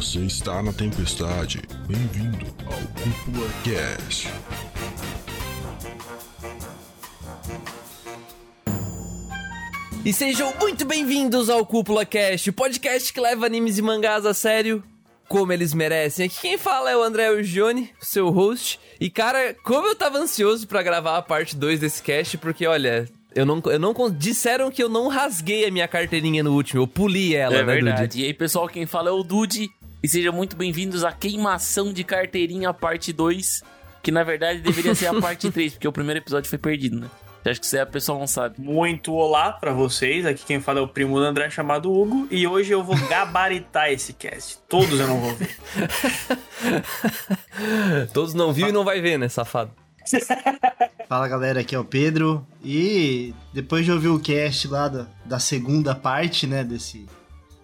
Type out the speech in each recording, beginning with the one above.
Você está na tempestade. Bem-vindo ao Cúpula Cast. E sejam muito bem-vindos ao Cúpula Cast, o podcast que leva animes e mangás a sério como eles merecem. Aqui quem fala é o André Urgione, seu host. E cara, como eu tava ansioso para gravar a parte 2 desse cast, porque olha, eu não, eu não. Disseram que eu não rasguei a minha carteirinha no último, eu puli ela, é né, verdade. Dude? E aí, pessoal, quem fala é o Dude. E sejam muito bem-vindos à queimação de carteirinha parte 2. Que na verdade deveria ser a parte 3, porque o primeiro episódio foi perdido, né? Acho que isso aí a pessoa não sabe. Muito olá pra vocês. Aqui quem fala é o primo do André chamado Hugo. E hoje eu vou gabaritar esse cast. Todos eu não vou ver. Todos não viu e não vai ver, né, safado? Fala galera, aqui é o Pedro. E depois de ouvir o cast lá da, da segunda parte, né, desse,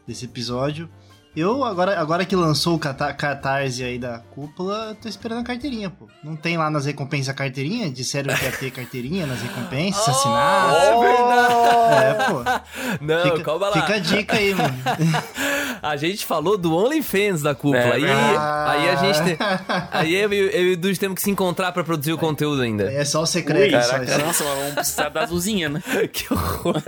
desse episódio, eu, agora, agora que lançou o cata- catarse aí da cúpula, tô esperando a carteirinha, pô. Não tem lá nas recompensas a carteirinha? Disseram que ia ter carteirinha nas recompensas, se assinar. É verdade! É, pô. Não, Fica, calma lá. fica a dica aí, mano. A gente falou do OnlyFans da cúpula. É aí, verdade. aí a gente. Tem, aí eu, eu, eu e o Dude temos que se encontrar pra produzir o conteúdo ainda. É só o secreto, Ui, só Caraca, isso. nossa, vamos precisar da azulzinha, né? que horror.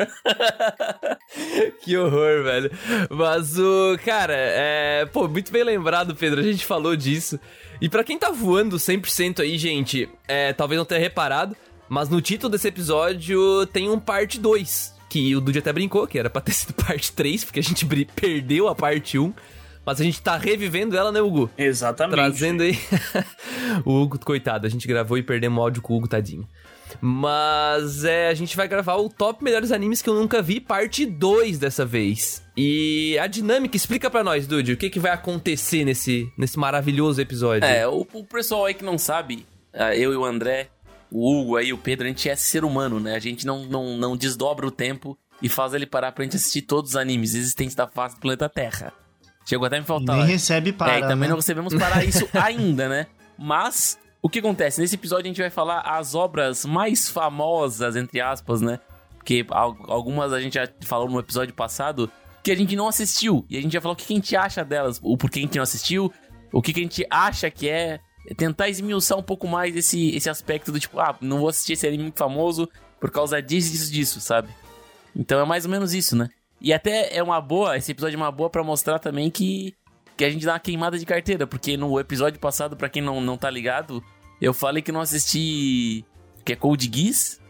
que horror, velho. Mas o. Cara, é. Pô, muito bem lembrado, Pedro. A gente falou disso. E pra quem tá voando 100% aí, gente, é, talvez não tenha reparado, mas no título desse episódio tem um parte 2. Que o Dude até brincou, que era pra ter sido parte 3, porque a gente perdeu a parte 1. Mas a gente tá revivendo ela, né, Hugo? Exatamente. Trazendo aí. o Hugo, coitado, a gente gravou e perdemos o áudio com o Hugo, tadinho. Mas é, a gente vai gravar o top melhores animes que eu nunca vi, parte 2 dessa vez. E a dinâmica, explica pra nós, Dude, o que, que vai acontecer nesse, nesse maravilhoso episódio. É, o, o pessoal aí que não sabe, ah, eu e o André, o Hugo aí, o Pedro, a gente é ser humano, né? A gente não, não, não desdobra o tempo e faz ele parar pra gente assistir todos os animes existentes da face do planeta Terra. Chegou até a me faltar. nem lá. recebe para, é, e também né? não recebemos para isso ainda, né? Mas, o que acontece? Nesse episódio a gente vai falar as obras mais famosas, entre aspas, né? Porque al- algumas a gente já falou no episódio passado que a gente não assistiu. E a gente vai falar o que a gente acha delas, o porquê a gente não assistiu, o que a gente acha que é. é Tentar esmiuçar um pouco mais esse, esse aspecto do tipo, ah, não vou assistir esse anime famoso por causa disso, disso, disso, sabe? Então é mais ou menos isso, né? E até é uma boa, esse episódio é uma boa pra mostrar também que, que a gente dá uma queimada de carteira, porque no episódio passado, pra quem não, não tá ligado, eu falei que não assisti que é Code Geass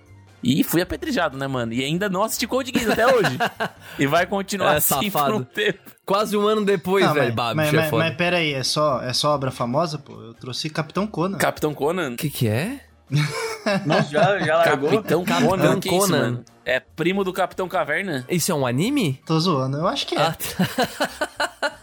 e fui apedrejado, né, mano? E ainda não assisti Code Geass até hoje. e vai continuar É, assim safado. por um tempo. Quase um ano depois, Não, velho. mas, Bah, mas, é mas, mas pera aí, é só, é só obra famosa, pô? Eu trouxe Capitão Conan. Capitão Conan? O que que é? Nossa, já, já largou? Capitão Capitão Conan, isso, Conan. mano? É primo do Capitão Caverna? Isso é um anime? Tô zoando, eu acho que é. Ah, tá.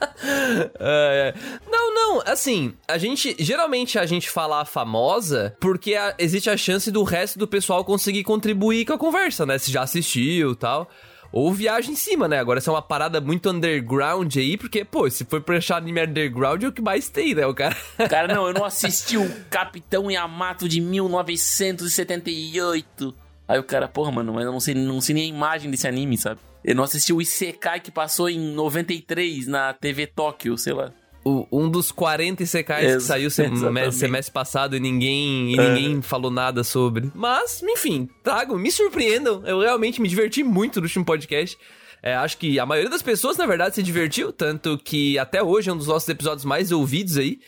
É, é. Não, não, assim, a gente. Geralmente a gente fala a famosa porque a- existe a chance do resto do pessoal conseguir contribuir com a conversa, né? Se já assistiu e tal. Ou viaja em cima, né? Agora, isso é uma parada muito underground aí, porque, pô, se for pra achar anime underground, é o que mais tem, né? O cara. Cara, não, eu não assisti o Capitão Yamato de 1978. Aí o cara, porra, mano, mas eu não sei, não sei nem a imagem desse anime, sabe? Eu não assisti o Isekai que passou em 93 na TV Tóquio, sei lá. O- um dos 40 ICKs que saiu sem- semestre passado e ninguém, e ninguém falou nada sobre. Mas, enfim, tragam, me surpreendam. Eu realmente me diverti muito no último podcast. É, acho que a maioria das pessoas, na verdade, se divertiu, tanto que até hoje é um dos nossos episódios mais ouvidos aí.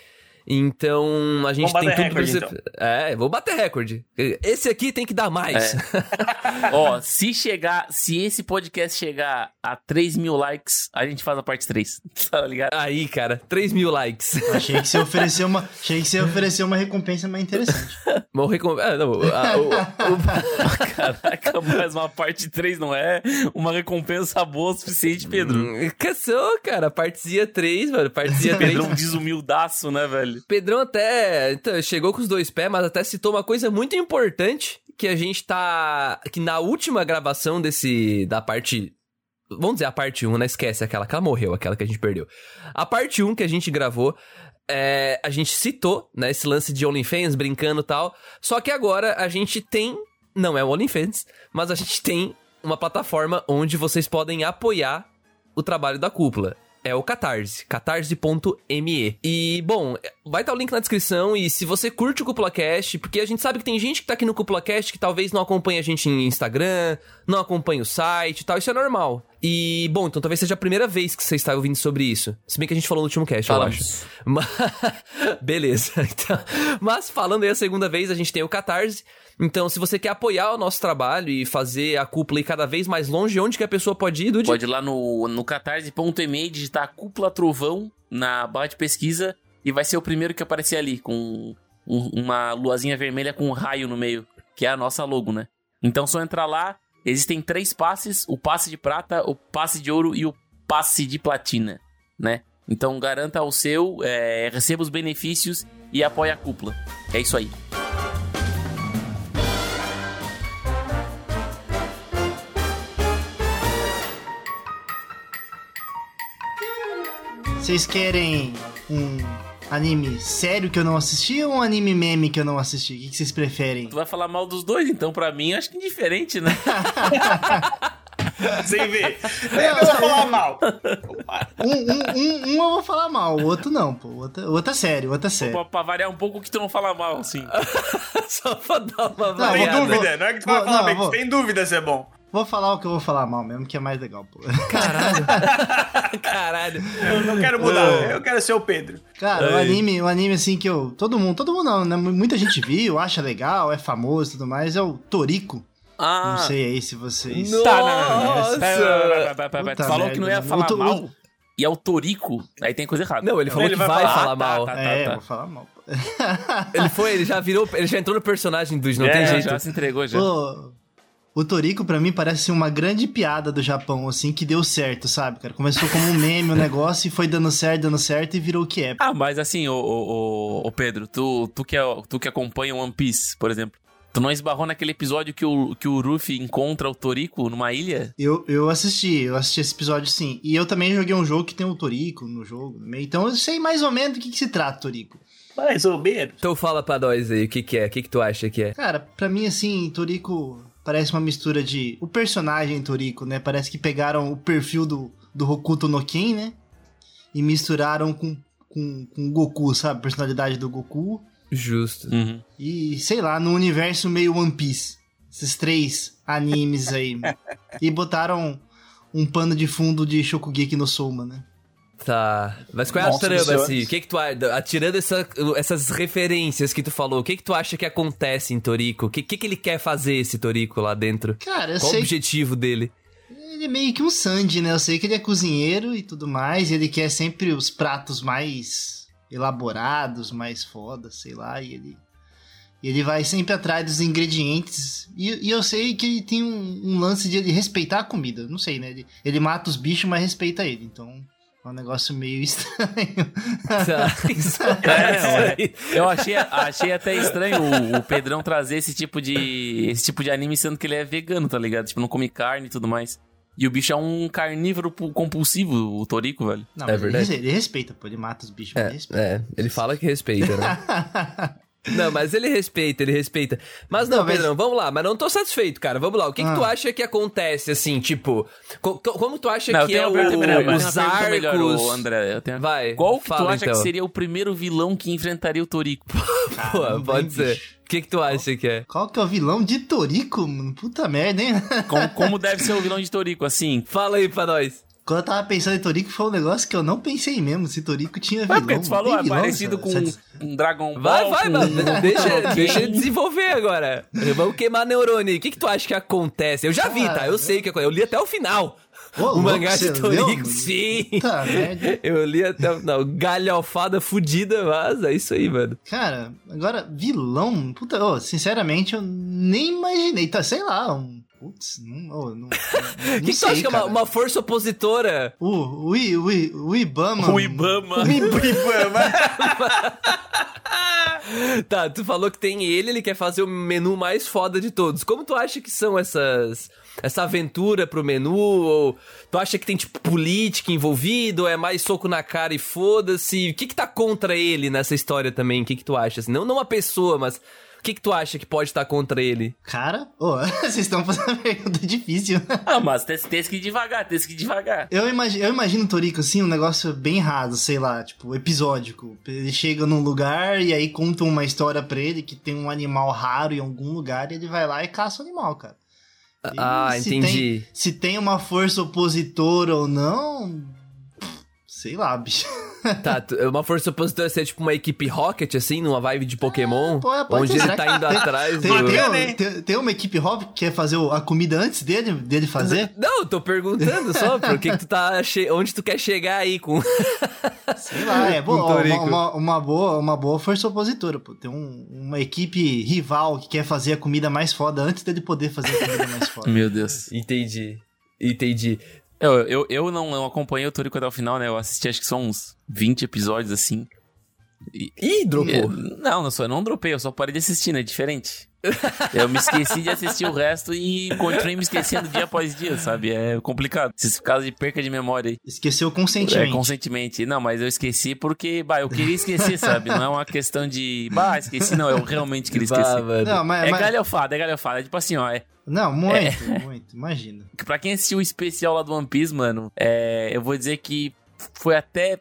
Então, a gente tem tudo pra recorde, ser... É, vou bater recorde. Esse aqui tem que dar mais. É. Ó, se chegar, se esse podcast chegar a 3 mil likes, a gente faz a parte 3. Tá ligado? Aí, cara, 3 mil likes. Achei que você ofereceu uma, achei que você ofereceu uma recompensa mais interessante. Morrer com... Ah, não, a- o- o- Caraca, mas uma parte 3 não é uma recompensa boa o suficiente, Pedro. Hum, Cansou, cara. Partezinha 3, velho. Partezinha 3. Pedrão desumildaço, né, velho? Pedrão até então, chegou com os dois pés, mas até citou uma coisa muito importante que a gente tá. Que na última gravação desse. Da parte. Vamos dizer a parte 1, né? Esquece aquela. Aquela morreu, aquela que a gente perdeu. A parte 1 que a gente gravou. é, a gente citou, né, esse lance de OnlyFans, brincando e tal. Só que agora a gente tem. Não é o OnlyFans, mas a gente tem uma plataforma onde vocês podem apoiar o trabalho da cúpula. É o Catarse, catarse.me. E, bom, vai estar o link na descrição e se você curte o CúpulaCast, porque a gente sabe que tem gente que tá aqui no CúpulaCast que talvez não acompanhe a gente em Instagram, não acompanha o site e tal, isso é normal. E, bom, então talvez seja a primeira vez que você está ouvindo sobre isso. Se bem que a gente falou no último cast, Falamos. eu acho. Mas... Beleza. Então, mas falando aí a segunda vez, a gente tem o Catarse. Então, se você quer apoiar o nosso trabalho e fazer a cúpula ir cada vez mais longe, onde que a pessoa pode ir, Dude? Pode ir lá no, no catarse.me, digitar Cúpula Trovão na barra de pesquisa e vai ser o primeiro que aparecer ali, com um- uma luazinha vermelha com um raio no meio, que é a nossa logo, né? Então, só entrar lá, existem três passes, o passe de prata, o passe de ouro e o passe de platina, né? Então, garanta o seu, é, receba os benefícios e apoie a cúpula. É isso aí. Vocês querem um anime sério que eu não assisti ou um anime meme que eu não assisti? O que que vocês preferem? Tu vai falar mal dos dois, então pra mim acho que indiferente, né? Sem ver. Eu vou falar mal. Um, um, um, um eu vou falar mal, o outro não, pô. O outro, o outro é sério, o outro é sério. pra, pra variar um pouco que tu não fala mal, assim. Só pra dar uma Não, Tem variada. vou- dúvida, não é que tu vai falar não, bem, vou- tu tem dúvida se é bom. Vou falar o que eu vou falar mal mesmo, que é mais legal, pô. Caralho. Caralho. Eu não quero mudar, eu quero ser o Pedro. Cara, o anime, o anime assim que eu. Todo mundo, todo mundo não, né? Muita gente viu, acha legal, é famoso e tudo mais, é o Toriko. Ah, Não sei aí se vocês. Nossa. Tá, não, não, falou merda, que não ia falar O to- mal. E é o Torico, aí tem coisa errada. Não, ele falou Ele que vai vai, falar, falar tá, mal. tá, é, tá. vou falar mal. pô. Ele foi, ele já virou, ele já entrou no personagem do não É, tem jeito. já se entregou já. Pô, o Toriko, pra mim, parece ser uma grande piada do Japão, assim, que deu certo, sabe, cara? Começou como um meme o negócio e foi dando certo, dando certo e virou o que é. Ah, mas assim, ô, ô, ô, ô, Pedro, tu, tu, que é, tu que acompanha One Piece, por exemplo, tu não esbarrou naquele episódio que o, que o Ruffy encontra o Toriko numa ilha? Eu, eu assisti, eu assisti esse episódio sim. E eu também joguei um jogo que tem o Toriko no jogo. meio. Então eu sei mais ou menos do que, que se trata, Toriko. Mais ou menos. Então fala pra nós aí, o que que é? O que que tu acha que é? Cara, pra mim, assim, Toriko parece uma mistura de. O personagem Toriko, né? Parece que pegaram o perfil do, do Hokuto no Ken, né? E misturaram com, com, com o Goku, sabe? A personalidade do Goku. Justo. Uhum. E, sei lá, no universo meio One Piece. Esses três animes aí. e botaram um pano de fundo de Shokugeki no Soma, né? Tá. Mas qual é a Nossa trama, Senhora. assim? O que que tu acha? Tirando essa- essas referências que tu falou, o que que tu acha que acontece em Toriko? O que, que que ele quer fazer, esse Toriko, lá dentro? Cara, eu Qual o sei objetivo dele? Ele é meio que um Sandy, né? Eu sei que ele é cozinheiro e tudo mais, e ele quer sempre os pratos mais elaborados, mais foda, sei lá, e ele. e ele vai sempre atrás dos ingredientes. E, e eu sei que ele tem um, um lance de ele respeitar a comida. Não sei, né? Ele, ele mata os bichos, mas respeita ele. Então é um negócio meio estranho. É, aí. Eu achei, achei até estranho o, o Pedrão trazer esse tipo de esse tipo de anime sendo que ele é vegano, tá ligado? Tipo, não come carne e tudo mais. E o bicho é um carnívoro pu- compulsivo, o Torico, velho. Não, É mas ele, verdade. ele respeita, pô. Ele mata os bichos, mas ele É, respeita. é, ele fala que respeita, né? Não, mas ele respeita, ele respeita. Mas não, Não, mas- Pedrão, vamos lá. Mas não tô satisfeito, cara. Vamos lá. O que, que Ah. tu acha que acontece, assim, tipo... co- co- como tu acha Não, eu que tenho é o, tenho os pergunta melhor, arcos... ô, André. Eu tenho... Vai, Qual que tu fala, acha então. que seria o primeiro vilão que enfrentaria o Torico? Pô, pode ser. bicho. O que, que tu acha que é? Qual que é o vilão de Toriko, mano? Puta merda, hein? Como, como deve ser o vilão de Torico? Assim, Fala aí pra nós. Quando eu tava pensando em Toriko, foi um negócio que eu não pensei mesmo. Se Toriko tinha vilão. Ué, porque tu falou, é vilão, parecido com sabe? um Dragon Ball. Vai, vai, mano. um- Deixa, deixa ele desenvolver agora. Vamos queimar neurônio. aí. O que, que tu acha que acontece? Eu já vi, tá? Eu sei que acontece. Eu li até o final. Ô, o mangá de mano? sim. Puta merda. Eu li até o final. Galhofada fudida, mas é isso aí, mano. Cara, agora, vilão? Puta, ô, sinceramente, eu nem imaginei. Tá, sei lá, um. Putz, não. ô, não, não O que, que tu acha que é uma, cara. uma força opositora? O, o, I- o, I- o Ibama. O Ibama. Ibama. Tá, tu falou que tem ele, ele quer fazer o menu mais foda de todos. Como tu acha que são essas. Essa aventura pro menu? Ou tu acha que tem, tipo, política envolvido? Ou é mais soco na cara e foda-se? O que que tá contra ele nessa história também? O que que tu acha? Assim, não, não uma pessoa, mas. O que que tu acha que pode estar contra ele? Cara, ô, vocês estão fazendo uma pergunta difícil. Ah, mas tem, tem que ir devagar, tem que ir devagar. Eu imagino, eu imagino o Torico assim, um negócio bem raso, sei lá, tipo, episódico. Ele chega num lugar e aí contam uma história pra ele que tem um animal raro em algum lugar e ele vai lá e caça o animal, cara. E Ah, se entendi. Tem, se tem uma força opositora ou não. Sei lá, bicho. Tá, tu- uma força opositora ser tipo uma equipe Rocket, assim, numa vibe de Pokémon, pô, pode onde ser. ele tá indo atrás Tem, do... tem, tem- tem uma equipe hobby que quer fazer a comida antes dele, dele fazer? Não, eu tô perguntando só, por que que tu tá... Che... Onde tu quer chegar aí com... Sei lá, é Torico. uma, uma, uma boa, uma boa força opositora, pô. Tem um- uma equipe rival que quer fazer a comida mais foda antes dele poder fazer a comida mais foda. Meu Deus. Entendi. Entendi. Eu, eu, eu não, não acompanhei o Torico até o final, né? Eu assisti acho que são uns 20 episódios assim. E- Ih, É, dropou. não, não, só, eu não dropei, eu só parei de assistir, né? Diferente. Eu me esqueci de assistir o resto e continuei me esquecendo dia após dia, sabe? É complicado. Esses casos de perca de memória aí. Esqueceu É, conscientemente. conscientemente. Não, mas eu esqueci porque, bah, eu queria esquecer, sabe? Não é uma questão de, bah, esqueci, não, eu realmente queria Bah, esquecer. Não, mas, É mas- galhofada, é galhofada. É tipo assim, ó, é, não, muito, muito, imagina. Pra quem assistiu o especial lá do One Piece, mano, é, eu vou dizer que foi até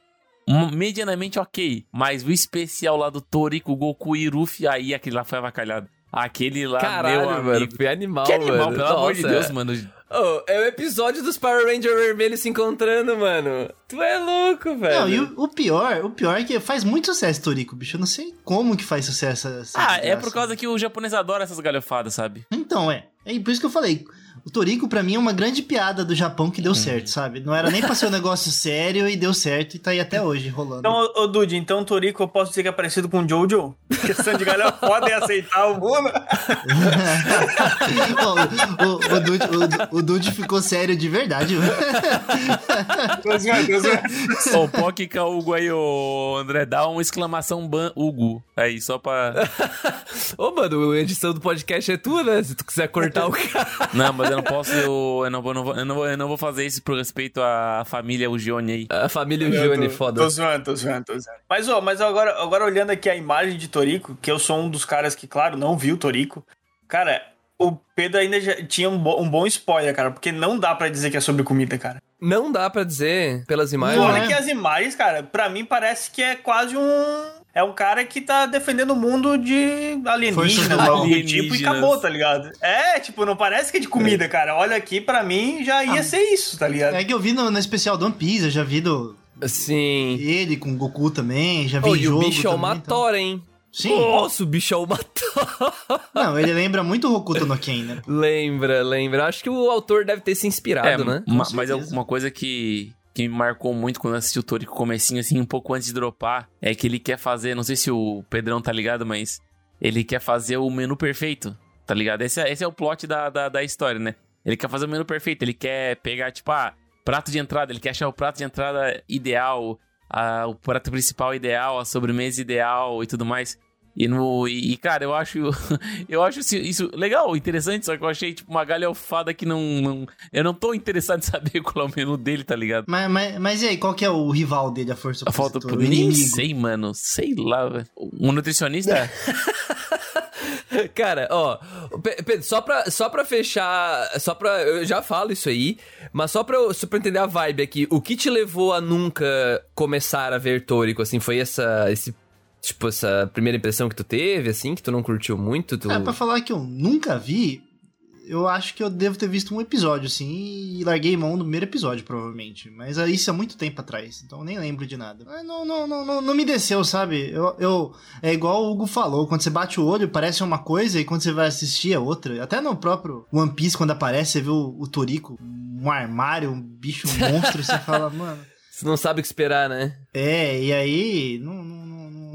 medianamente ok. Mas o especial lá do Toriko, Goku e Ruffy, aí aquele lá foi avacalhado. Aquele lá, Caralho, meu mano, amigo. foi animal, Que animal, mano. pelo amor de Nossa. Deus, mano. Oh, é o episódio dos Power Ranger vermelhos se encontrando, mano. Tu é louco, velho. Não, e o, o pior, o pior é que faz muito sucesso, Torico, bicho. Eu não sei como que faz sucesso essa Ah, é desgraça. por causa que o japonês adora essas galhofadas, sabe? Então, é. É por isso que eu falei. O Torico, pra mim, é uma grande piada do Japão que deu Uhum. certo, sabe? Não era nem pra ser um negócio sério e deu certo e tá aí até hoje rolando. Então, ô, ô Dude, então Torico eu posso dizer que é parecido com o Jojo? Questão de galera foda e aceitar o mundo. O, o, o, Dude, o, o Dude ficou sério de verdade. Zoando, tô zoando. Ô, Pock Hugo aí, ô André, dá uma exclamação ban Hugo. Aí, só pra. Ô, mano, a edição do podcast é tua, né? Se tu quiser cortar o cara. Não, mas eu não posso. Eu, eu não, vou, não vou- eu, não vou, eu não vou fazer isso por respeito à família Ugione aí. A família Eu Johnny, tô- foda. Tô zoando, tô zoando, tô zoando. Mas, ó, mas agora, agora olhando aqui a imagem de Torico, que eu sou um dos caras que, claro, não viu Torico. Cara, o Pedro ainda já tinha um, bo- um bom spoiler, cara, porque não dá pra dizer que é sobre comida, cara. Não dá pra dizer pelas imagens. Olha é. que as imagens, cara, pra mim parece que é quase um. É um cara que tá defendendo o mundo de alienígena, do tipo, e acabou, tá ligado? É, tipo, não parece que é de comida, cara. Olha aqui, pra mim já ia Ah. ser isso, tá ligado? É que eu vi no, no especial do One Piece, eu já vi do, Sim. ele com o Goku também, já vi Oh, e o jogo bicho é também, uma então. tora, hein? Sim. Nossa, o bicho é uma tora. Não, ele lembra muito o Hokuto no Ken, né? lembra, lembra. Acho que o autor deve ter se inspirado, É, né? mas é uma coisa que, que me marcou muito quando eu assisti o Torico comecinho, assim, um pouco antes de dropar, é que ele quer fazer, não sei se o Pedrão tá ligado, mas ele quer fazer o menu perfeito, tá ligado? Esse é, esse é o plot da, da, da história, né? Ele quer fazer o menu perfeito, ele quer pegar, tipo, ah, prato de entrada, ele quer achar o prato de entrada ideal, a- o prato principal ideal, a sobremesa ideal e tudo mais. E, no, e, cara, eu acho eu acho isso, isso legal, interessante, só que eu achei tipo uma galhofada que não, não. Eu não tô interessado em saber qual é o menu dele, tá ligado? Mas, mas, mas e aí, qual que é o rival dele, a força A falta opositora? pro. O Nem inimigo? sei, mano. Sei lá, velho. Um nutricionista? Cara, ó, Pe- Pedro, só pra, só pra fechar, só pra, eu já falo isso aí, mas só pra, eu- só pra entender a vibe aqui, o que te levou a nunca começar a ver Tórico, assim, foi essa, esse, tipo, essa primeira impressão que tu teve, assim, que tu não curtiu muito, tu... É, pra falar que eu nunca vi, eu acho que eu devo ter visto um episódio, assim, e larguei mão no primeiro episódio, provavelmente. Mas aí isso há muito tempo atrás, então eu nem lembro de nada. Mas não, não, não, não, não me desceu, sabe? Eu, eu, é igual o Hugo falou, quando você bate o olho parece uma coisa e quando você vai assistir é outra. Até no próprio One Piece, quando aparece, você vê o, o Toriko, um armário, um bicho um monstro, e você fala, mano... Você não sabe o que esperar, né? É, e aí não, não,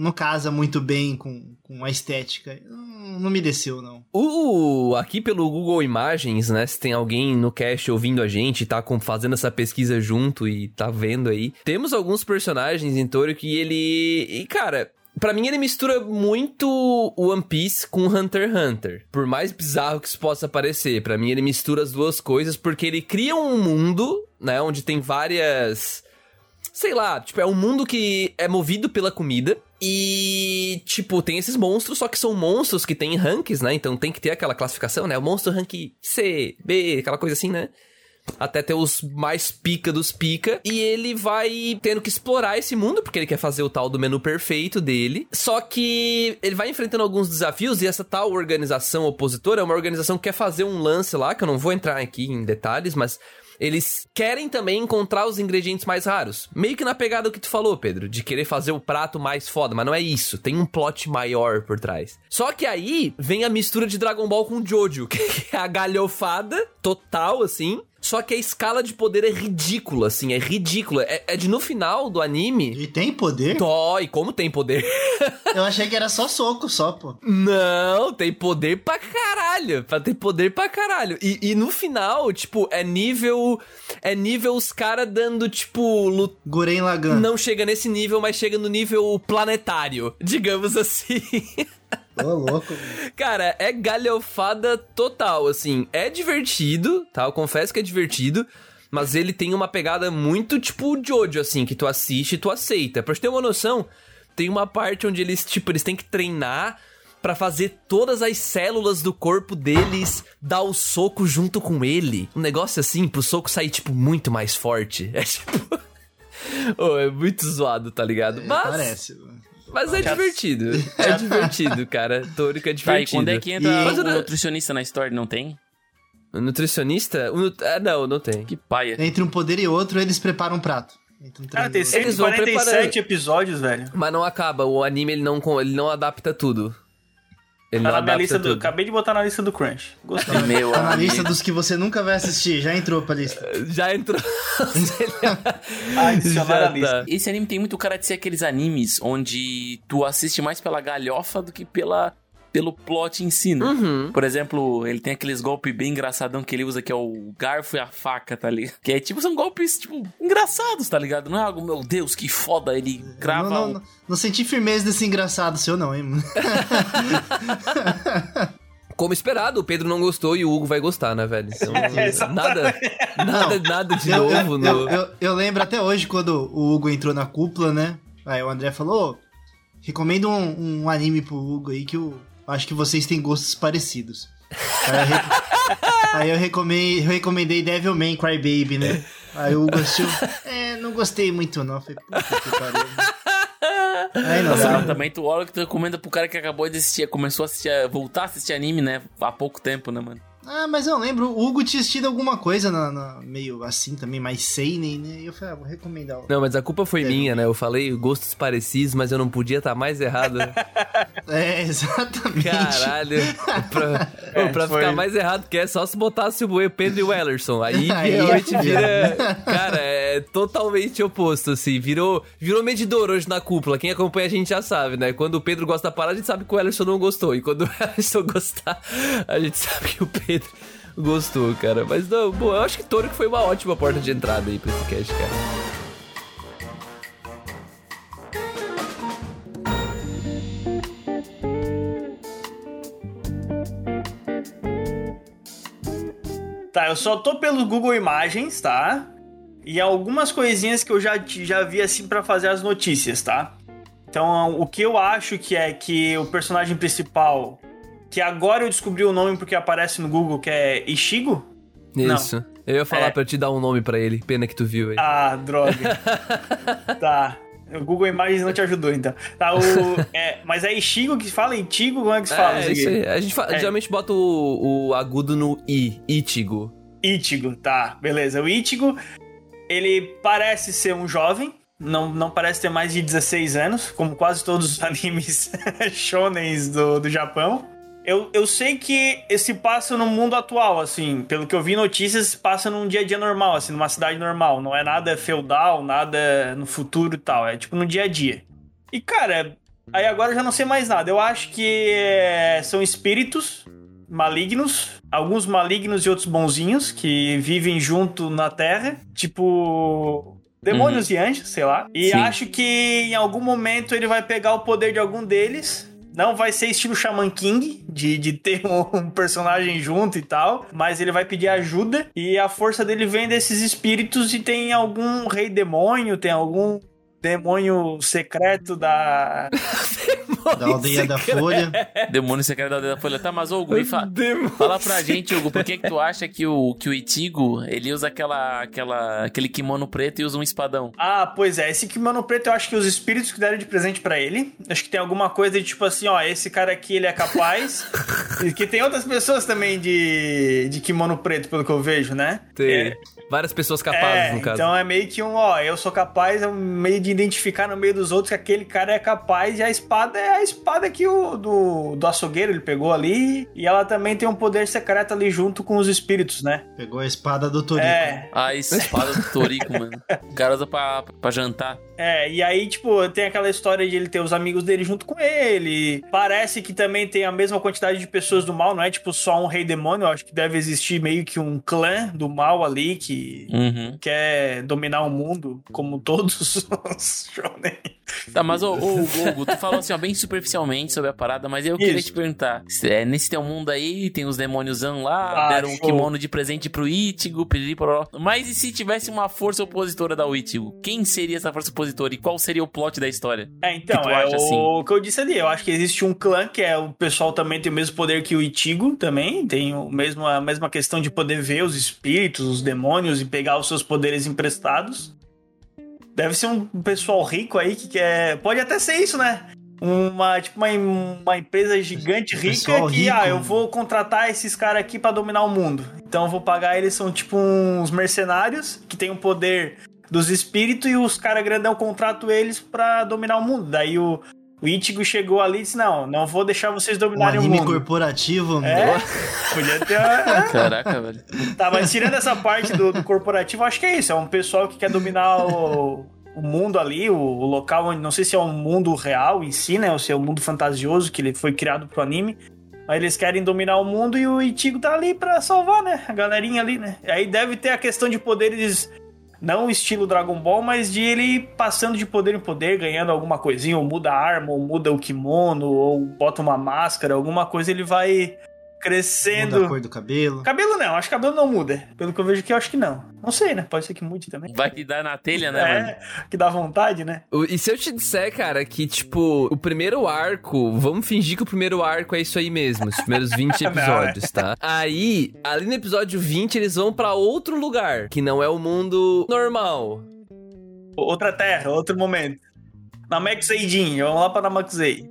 não, casa muito bem com, com a estética. Não, não me desceu, não. O, aqui pelo Google Imagens, né? Se tem alguém no cast ouvindo a gente, tá com- fazendo essa pesquisa junto e tá vendo aí. Temos alguns personagens em Tórico e ele. E, cara. Pra mim, ele mistura muito One Piece com Hunter x Hunter. Por mais bizarro que isso possa parecer, pra mim ele mistura as duas coisas porque ele cria um mundo, né, onde tem várias. Sei lá, tipo, é um mundo que é movido pela comida. E, tipo, tem esses monstros, só que são monstros que têm ranks, né? Então tem que ter aquela classificação, né? O monstro rank C, B, aquela coisa assim, né? até ter os mais pica dos pica. E ele vai tendo que explorar esse mundo, porque ele quer fazer o tal do menu perfeito dele. Só que ele vai enfrentando alguns desafios e essa tal organização opositora é uma organização que quer fazer um lance lá, que eu não vou entrar aqui em detalhes, mas eles querem também encontrar os ingredientes mais raros. Meio que na pegada do que tu falou, Pedro, de querer fazer o prato mais foda, mas não é isso. Tem um plot maior por trás. Só que aí vem a mistura de Dragon Ball com Jojo, que é a galhofada total, assim. Só que a escala de poder é ridícula, assim, é ridícula. É, é de no final do anime. E tem poder? Dói, como tem poder? Eu achei que era só soco, só, pô. Não, tem poder pra caralho. Pra ter poder pra caralho. E, e no final, tipo, é nível. É nível os caras dando, tipo. Lut... Guren Lagan. Não chega nesse nível, mas chega no nível planetário, digamos assim. Ô, louco. Cara, é galhofada total, assim. É divertido, tá? Eu confesso que é divertido. Mas ele tem uma pegada muito tipo Jojo, assim, que tu assiste e tu aceita. Pra te ter uma noção, tem uma parte onde eles, tipo, eles têm que treinar para fazer todas as células do corpo deles dar o soco junto com ele. Um negócio assim, pro soco sair, tipo, muito mais forte. É tipo. oh, é muito zoado, tá ligado? É, Mas. Parece. Mas é divertido. É divertido, cara. Tórico é Tá, e divertido. quando é que entra E- o nutricionista na história? Não tem? O nutricionista? O nut- Ah, não, não tem. Que paia. Entre um poder e outro, eles preparam um prato. Um Cara, tem e outro. Eles vão 147 preparando. episódios, velho. Mas não acaba. O anime ele não, ele não adapta tudo. Ele Tá na lista do. Acabei de botar na lista do Crunch. Gostei. Meu Tá na lista dos que você nunca vai assistir. Já entrou pra lista. Já entrou. Adicionar Já a lista. tá. Esse anime tem muito cara de ser aqueles animes onde tu assiste mais pela galhofa do que pela, pelo plot em si, né? Uhum. Por exemplo, ele tem aqueles golpes bem engraçadão que ele usa, que é o garfo e a faca, tá ligado? Que é tipo, são golpes, tipo, engraçados, tá ligado? Não é algo, meu Deus, que foda, ele grava. Não, não, não, não senti firmeza desse engraçado seu, não, hein, mano? Como esperado, o Pedro não gostou e o Hugo vai gostar, né, velho? Então, Exatamente. nada, nada, nada de Eu, novo eu, no. eu, eu- lembro até hoje quando o Hugo entrou na cúpula, né? Aí o André falou: "Ô, recomendo um, um anime pro Hugo aí que eu acho que vocês têm gostos parecidos. Aí eu, re- aí eu recomendei, eu recomendei Devilman Crybaby, né? Aí o Hugo assistiu, é, não gostei muito não. Eu falei, puta que pariu. Aí não Nossa, dá. mas também tu olha que tu recomenda pro cara que acabou de assistir, começou a assistir, a- voltar a assistir anime, né? Há pouco tempo, né, mano? Ah, mas eu lembro, o Hugo tinha assistido alguma coisa na, na- meio assim também, mais seinen, né? E eu falei, ah, vou recomendar. o- Não, mas a culpa foi É. minha, né? Eu falei gostos parecidos, mas eu não podia estar mais errado. É, exatamente. Caralho. pra É, Ô, pra foi- ficar mais errado que é só se botasse o Pedro e o Ellerson. Aí Aí realmente vira. Cara, é totalmente oposto, assim. Virou, virou medidor hoje na cúpula. Quem acompanha a gente já sabe, né? Quando o Pedro gosta da parada, a gente sabe que o Ellerson não gostou. E quando o Ellerson gostar, a gente sabe que o Pedro gostou, cara. Mas não, bom, eu acho que Toro que foi uma ótima porta de entrada aí pra esse cast, cara. Tá, eu só tô pelo Google Imagens, tá? E algumas coisinhas que eu já, já vi assim pra fazer as notícias, tá? Então, o que eu acho que é que o personagem principal, que agora eu descobri o nome porque aparece no Google, que é Ishigo? Não. Isso. Eu ia falar É. pra te dar um nome pra ele. Pena que tu viu aí. Ah, droga. tá. O Google Imagens não te ajudou, então. Tá, o. É, mas é Ishigo que fala Itigo? Como é que se fala? é, isso aí. A gente fa- É. geralmente bota o, o agudo no I, Ichigo. Ichigo, tá, beleza. O Ichigo, ele parece ser um jovem, não, não parece ter mais de 16 anos, como quase todos os animes shonens do, do Japão. Eu, eu sei que esse passa no mundo atual, assim, pelo que eu vi notícias, passa num dia a dia normal, assim, numa cidade normal. Não é nada feudal, nada no futuro e tal, é tipo no dia a dia. E, cara, aí agora eu já não sei mais nada. Eu acho que é, são espíritos malignos, alguns malignos e outros bonzinhos que vivem junto na Terra. Tipo, Demônios e anjos, sei lá. E Sim. acho que em algum momento ele vai pegar o poder de algum deles. Não vai ser estilo Shaman King, de, de ter um, um personagem junto e tal, mas ele vai pedir ajuda e a força dele vem desses espíritos e tem algum rei demônio, tem algum demônio secreto da. Da aldeia da Folha. Demônio secreto da aldeia da folha. Tá, mas ô, Hugo, me fa- Demônio. fala pra gente, Hugo, por que que tu acha que o, que o Itigo, ele usa aquela, aquela, aquele kimono preto e usa um espadão? Ah, pois é, esse kimono preto eu acho que os espíritos que deram de presente pra ele. Acho que tem alguma coisa de tipo assim, ó, esse cara aqui ele é capaz. e que tem outras pessoas também de, de kimono preto, pelo que eu vejo, né? Tem É, várias pessoas capazes, É, no caso. então é meio que um, ó, eu sou capaz, é um meio de identificar no meio dos outros que aquele cara é capaz e a espada é a espada que o do, do açougueiro ele pegou ali e ela também tem um poder secreto ali junto com os espíritos, né? Pegou a espada do Torico. É, A espada do Torico, mano. O cara usa pra, pra jantar. é, e aí, tipo, tem aquela história de ele ter os amigos dele junto com ele. Parece que também tem a mesma quantidade de pessoas do mal, não é tipo só um rei demônio, eu acho que deve existir meio que um clã do mal ali que Uhum. quer dominar o mundo, como todos os shonen. Tá, mas ô, ô, Hugo, tu falou assim, ó, bem superficialmente sobre a parada, mas eu queria Isso. te perguntar. É, nesse teu mundo aí, tem os demôniozão lá, Ah, deram um show. kimono de presente pro piriri, pororó. Mas e se tivesse uma força opositora da Ichigo? Quem seria essa força opositora e qual seria o plot da história? É, então, é acha, o assim? que eu disse ali. Eu acho que existe um clã que é o pessoal também tem o mesmo poder que o Itigo também. Tem o mesmo, a mesma questão de poder ver os espíritos, os demônios e pegar os seus poderes emprestados. Deve ser um pessoal rico aí que quer. Pode até ser isso, né? Uma, tipo, uma, uma empresa gigante rica que, rico. ah, eu vou contratar esses caras aqui pra dominar o mundo. Então eu vou pagar eles, são tipo uns mercenários que tem o poder dos espíritos e os caras grandão contratam eles pra dominar o mundo. Daí o, o Ichigo chegou ali e disse: Não, não vou deixar vocês Um dominarem o anime mundo. corporativo. É, podia ter. uma- Caraca, velho. Tá, mas tirando essa parte do, do corporativo, acho que é isso. É um pessoal que quer dominar o, o mundo ali, o, o local onde. Não sei se é um mundo real em si, né? Ou se é um mundo fantasioso que ele foi criado pro anime. Mas eles querem dominar o mundo e o Ichigo tá ali pra salvar, né? A galerinha ali, né? Aí deve ter a questão de poderes. Não estilo Dragon Ball, mas de ele passando de poder em poder, ganhando alguma coisinha, ou muda a arma, ou muda o kimono, ou bota uma máscara, alguma coisa, ele vai crescendo. Muda a cor do cabelo. Cabelo não, acho que cabelo não muda. Pelo que eu vejo aqui, eu acho que não. Não sei, né? Pode ser que mude também. Vai que dá na telha, né, mano? É, que dá vontade, né? E se eu te disser, cara, que, tipo, o primeiro arco, vamos fingir que o primeiro arco é isso aí mesmo, os primeiros 20 episódios, tá? Aí, ali no episódio 20, eles vão pra outro lugar, que não é o mundo normal. Outra terra, outro momento. Namekusei-jin, vamos lá pra Namekusei.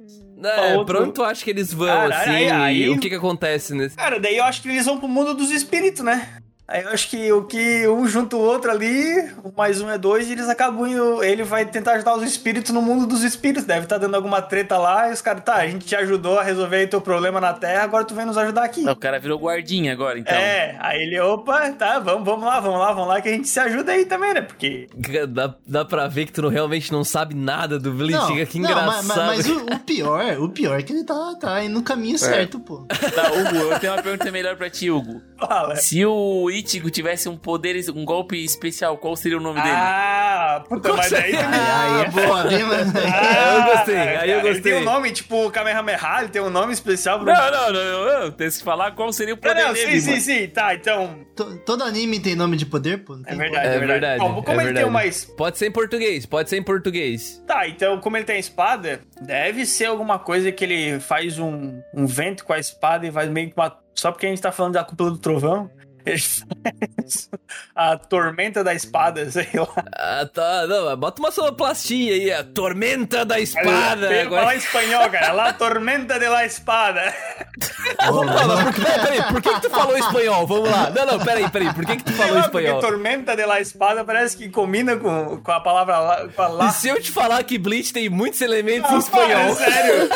É, outro- tu acha que eles vão, assim, aí- aí- o que que acontece nesse... Cara, daí eu acho que eles vão pro mundo dos espíritos, né? Aí eu acho que o que um junta o outro ali, um mais um é dois, e eles acabam indo. Ele vai tentar ajudar os espíritos no mundo dos espíritos. Deve estar dando alguma treta lá, e os caras, tá, a gente te ajudou a resolver aí teu problema na Terra, agora tu vem nos ajudar aqui. O cara virou guardinha agora, então. É, aí ele, opa, tá, vamos, vamos lá, vamos lá, vamos lá, que a gente se ajuda aí também, né? Porque Dá, dá pra ver que tu não, realmente não sabe nada do Bleach, que não, engraçado. mas, mas- mas o, o pior, o pior é que ele tá, tá indo no caminho certo, pô. Tá, Hugo, eu tenho uma pergunta melhor pra ti, Hugo. Fala. Se o Ichigo tivesse um poder, um golpe especial, qual seria o nome dele? Ah, puta, mas aí também. Aí, aí, boa, bem, mas... Aí eu gostei, aí eu cara, Ele gostei. tem um nome, tipo Kamehameha, ele tem um nome especial pro. Não, não, não, não, não. Tem que falar qual seria o Não, poder não, dele. sim, mano. sim, sim. Tá, então. To- Todo anime tem nome de poder, pô? Não É tem verdade, É é verdade, verdade. Bom, como é ele tem verdade. uma. Pode ser em português, pode ser em português. Tá, então, como ele tem espada, deve ser alguma coisa que ele faz um, um vento com a espada e vai meio que uma. Só porque a gente tá falando da cúpula do trovão. A tormenta da espada, sei lá. Ah, tá. Não, bota uma sonoplastia aí, a tormenta da espada. Tem que Agora... falar espanhol, cara. La tormenta de la espada. Ô, Não, mas por, que- peraí, por que, que tu falou espanhol? Vamos lá. Não, não, peraí, peraí. Por que, que tu falou lá, porque espanhol? tormenta de la espada parece que combina com, com a palavra lá. Com a E lá. se eu te falar que Bleach tem muitos elementos em espanhol? sério?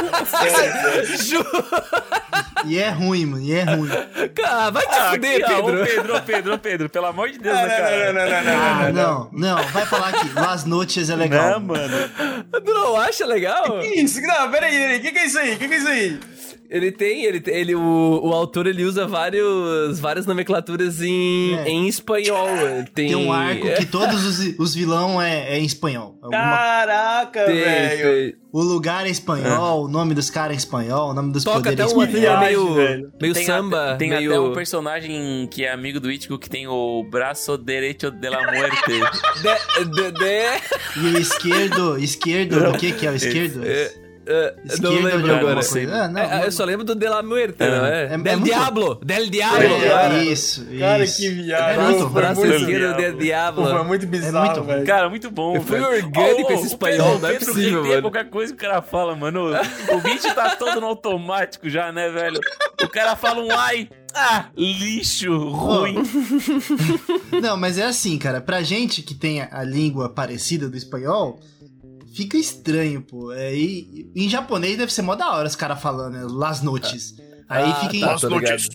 Juro. E é ruim, mano, e é ruim. Cara, vai te Ah, fuder, ó, Pedro. Ô, Pedro, ô, Pedro, ô, Pedro, pelo amor de Deus, Não, cara? não, não, não, não, não, Ah, não, não. não, não, vai falar que Las Noches é legal. Não, mano. Tu não acha legal? Que isso? Não, peraí, peraí. O que, que é isso aí? O que, que é isso aí? Ele tem, ele, ele o, o autor ele usa vários, várias nomenclaturas em, É. em espanhol. Tem, Tem um arco que todos os, os vilão é, é em espanhol. Alguma- Caraca, tem, velho. tem. O lugar é espanhol, o nome dos caras é espanhol, o nome dos Toca poderes até é uma espanhol. trilha viagem, meio, velho. meio tem samba, tem meio... até um personagem que é amigo do Ichigo que tem o braço direito de la muerte. De, de, de- E o esquerdo, esquerdo, do que que é o esquerdo? é, é, não lembro agora. Ah, não, É, eu só lembro do De La Muerte, não é? É- é Del muito- Diablo! Del Diablo! É, isso, Cara, isso. que viagem. É muito Foi braço muito esquerdo bizarro. del Diablo. Foi muito bizarro, muito velho. Cara, muito bom, Foi velho. orgânico ô, esse espanhol, não é possível, mano. qualquer coisa que o cara fala, mano. O beat tá todo no automático já, né, velho? O cara fala um ai, ah, lixo, ruim. Não, mas é assim, cara. Pra gente que tem a língua parecida do espanhol, fica estranho, pô. É, e, em japonês deve ser mó da hora os caras falando, né? Las noches. Aí, Ah, fica em, tá,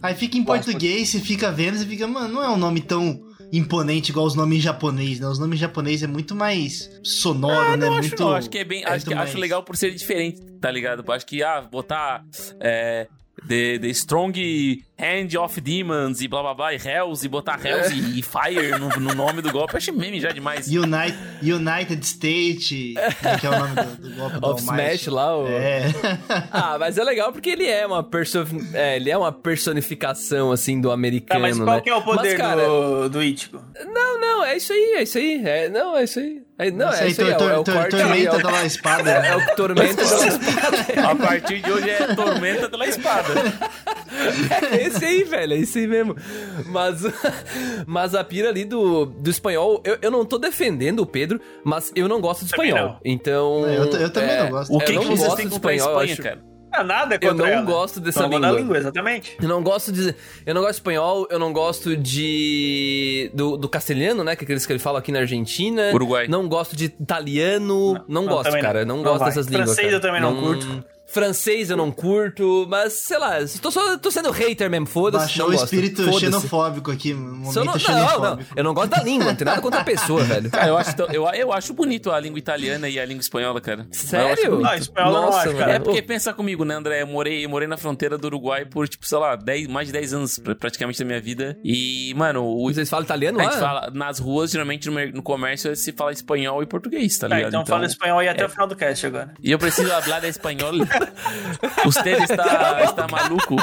aí fica em português, você fica vendo, você fica, mano, não é um nome tão imponente igual os nomes em japonês, né? Os nomes em japonês é muito mais sonoro, né? Eu acho, muito. não, acho que é bem. Acho, muito que, acho legal por ser diferente, tá ligado? Acho que, ah, botar. É, The, the Strong Hand of Demons e blá blá blá, e Hells, e botar Hells e, e Fire no, no nome do golpe, eu acho meme já demais. United, United State, que é o nome do, do golpe do Of Almighty. Smash lá, o... É. Ah, mas é legal porque ele é uma perso... é, ele é uma personificação, assim, do Tá, americano, mas qual né? que é o poder Mas, cara, do, do Ichigo? Não, não, é isso aí, é isso aí. É, não, é isso aí. É, não, Isso é isso aí, é, tor- o- é o tor- corte aí, é Tormenta o, da espada. é o tormento da espada. A partir de hoje é Tormenta pela Espada. É esse aí, velho, é esse aí mesmo. Mas, mas a pira ali do, do espanhol, eu, eu não tô defendendo o Pedro, mas eu não gosto de espanhol. Então. Eu t- eu também não gosto. O que, eu que vocês têm contra a espanhol, eu Espanha, acho. cara? Ah, nada Eu contra não ela. gosto dessa vou dar língua. língua, exatamente. Eu não gosto de. Eu não gosto de espanhol, eu não gosto de. Do, do castelhano, né? Que é aqueles que ele fala aqui na Argentina. Uruguai. Não gosto de italiano. Não, não, gosto, também cara. não. Não, Não gosto vai. dessas línguas. Francês cara. eu também não curto. Francês eu não curto, mas sei lá, tô, só, tô sendo hater mesmo, foda-se. Baixou não o gosto. espírito Foda-se. xenofóbico aqui, um momento Se eu não, não, xenofóbico. não, eu não gosto da língua, não tem nada contra a pessoa, velho. Cara, eu acho, eu, eu acho bonito a língua italiana e a língua espanhola, cara. Sério? Ah, espanhol eu não acho, cara. É porque pensa comigo, né, André? Eu morei, eu morei na fronteira do Uruguai por, tipo, sei lá, 10, mais de 10 anos pra- praticamente da minha vida. E, mano, o, Vocês falam italiano a lá? gente fala nas ruas, geralmente no, no comércio, se fala espanhol e português, tá Tá, ligado? então, fala espanhol aí até o final do cast agora. E eu preciso falar espanhol. Usted está, está maluco.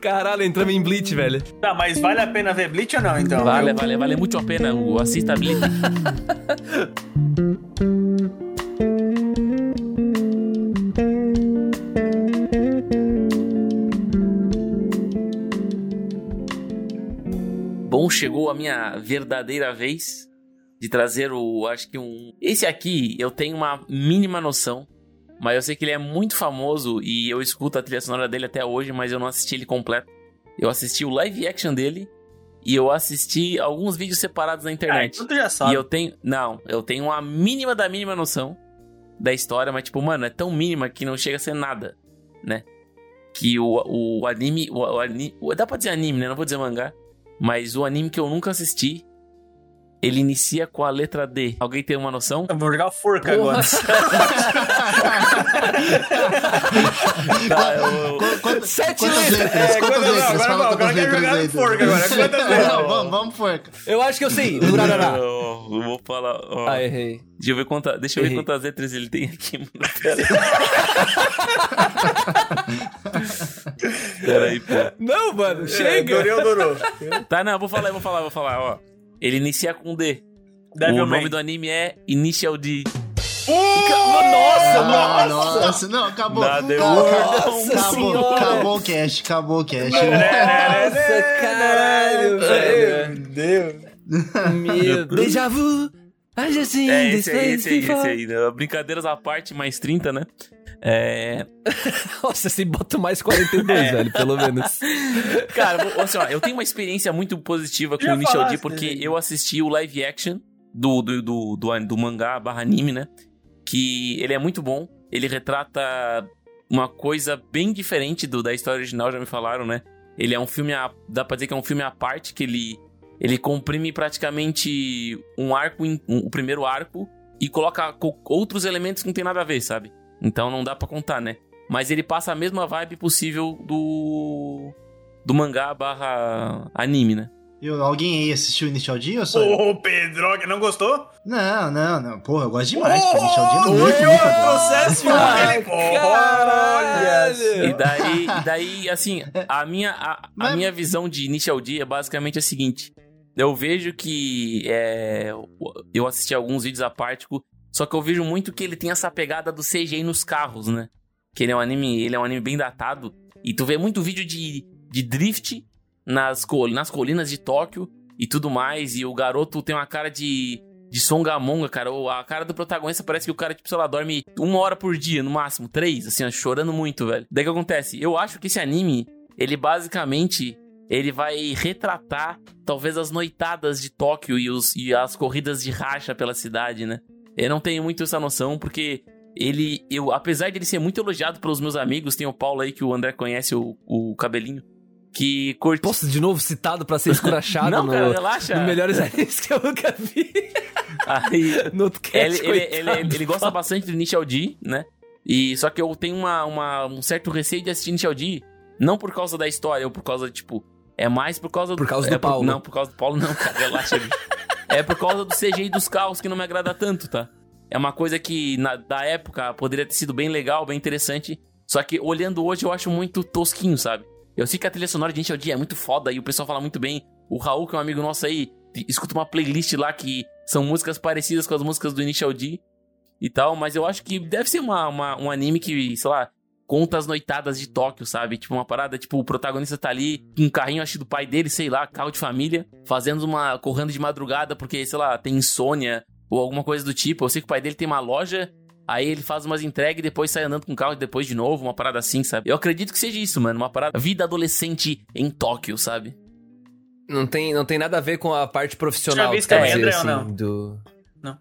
Caralho, entramos em Bleach, velho. Tá, mas vale a pena ver Bleach ou não, então? Vale, vale, vale muito a pena. Hugo. Assista a Blitz. Bom, chegou a minha verdadeira vez de trazer o, acho que um... Esse aqui eu tenho uma mínima noção, mas eu sei que ele é muito famoso e eu escuto a trilha sonora dele até hoje, mas eu não assisti ele completo. Eu assisti o live action dele e eu assisti alguns vídeos separados na Ah, internet. então tu já sabe. E eu tenho. Não, eu tenho uma mínima da mínima noção da história, mas, tipo, mano, é tão mínima que não chega a ser nada, né? Que o, o anime. O, o ani- o- dá pra dizer anime, né? Não vou dizer mangá. Mas o anime que eu nunca assisti. Ele inicia com a letra D. Alguém tem uma noção? Eu vou jogar forca Porra. agora. Tá, eu- Qu- quantas- Sete quantas letras. letras? É, Quantas não, letras? agora não, quantas agora eu quero letras jogar forca agora. Quantas letras? Não, Vamos, vamos, forca. Eu acho que eu sei. Durarará. eu vou falar. ó. Ah, errei. Deixa eu ver, quanta, deixa eu ver quantas letras ele tem aqui, mano. Pera aí. Pera aí, pô. Não, mano, É, chega. Doreu, durou. Tá, não, eu vou falar, eu vou falar, eu vou falar, ó. Ele inicia com D. o Devilman. nome do anime é Initial D. Nossa, Ah, nossa. nossa, não, acabou. Nada, Acabou, eu- acabou, Nossa senhora. acabou o cast, acabou o cast. Nossa, caralho, velho. Meu Deus. Meu, déjà vu. Ah, já sim, É esse aí, esse aí, esse aí. né? Brincadeiras à parte, mais 30, né? É. Nossa, você bota mais 42, velho, pelo menos. Cara, assim, ó, eu tenho uma experiência muito positiva com Já o Initial D, porque dele. eu assisti o live action do, do, do, do, do mangá barra anime, né? Que ele é muito bom. Ele retrata uma coisa bem diferente do, da história original, já me falaram, né? Ele é um filme, a, dá pra dizer que é um filme à parte, que ele, ele comprime praticamente um arco, um- o primeiro arco, e coloca co- outros elementos que não tem nada a ver, sabe? Então não dá pra contar, né? mas ele passa a mesma vibe possível do do mangá barra anime, né? Eu, alguém aí assistiu Initial D ou só? Ô, Pedro, não gostou? Não, não, não. Porra, eu gosto demais. pô, Initial D é muito, muito bom. processo Ah, ele. caralho. E daí, e daí assim, a minha, a, a Mas- minha visão de Initial D é basicamente a seguinte. Eu vejo que é, eu assisti alguns vídeos à parte, só que eu vejo muito que ele tem essa pegada do CGI nos carros, né? Que ele é um anime, ele é um anime bem datado. E tu vê muito vídeo de, de drift nas, col nas colinas de Tóquio e tudo mais. E o garoto tem uma cara de, de songamonga, cara. A cara do protagonista parece que o cara, tipo, sei lá, dorme uma hora por dia, no máximo, três, assim, ó, chorando muito, velho. Daí que acontece? Eu acho que esse anime, ele basicamente. Ele vai retratar, talvez, as noitadas de Tóquio e, os, e as corridas de racha pela cidade, né? Eu não tenho muito essa noção, porque ele, eu, apesar de ele ser muito elogiado pelos meus amigos, tem o Paulo aí que o André conhece, o, o cabelinho, que curte. Posso de novo citado pra ser escurachado não, no, cara, relaxa. no melhores animes que eu nunca vi. Aí, No ele, ele, coitado. ele, ele gosta bastante do Initial D, né? E só que eu tenho uma, uma- um certo receio de assistir Initial D, não por causa da história, ou por causa, tipo, é mais por causa Por causa é do Paulo. Não, por causa do Paulo não, cara, relaxa, bicho. É por causa do CGI dos carros que não me agrada tanto, tá? É uma coisa que na, da época poderia ter sido bem legal, bem interessante, só que olhando hoje eu acho muito tosquinho, sabe? Eu sei que a trilha sonora de Initial D é muito foda e o pessoal fala muito bem. O Raul, que é um amigo nosso aí, escuta uma playlist lá que são músicas parecidas com as músicas do Initial D e tal, mas eu acho que deve ser uma, uma- um anime que, sei lá, conta as noitadas de Tóquio, sabe? Tipo, uma parada, tipo, o protagonista tá ali com um carrinho, acho que do pai dele, sei lá, carro de família, fazendo uma. correndo de madrugada porque, sei lá, tem insônia ou alguma coisa do tipo. Eu sei que o pai dele tem uma loja. Aí ele faz umas entregas e depois sai andando com o carro depois de novo, uma parada assim, sabe? Eu acredito que seja isso, mano. Uma parada. Vida adolescente em Tóquio, sabe? Não tem, não tem nada a ver com a parte profissional. Já vi isso quer também, dizer, André, ou assim, não? Do... Não.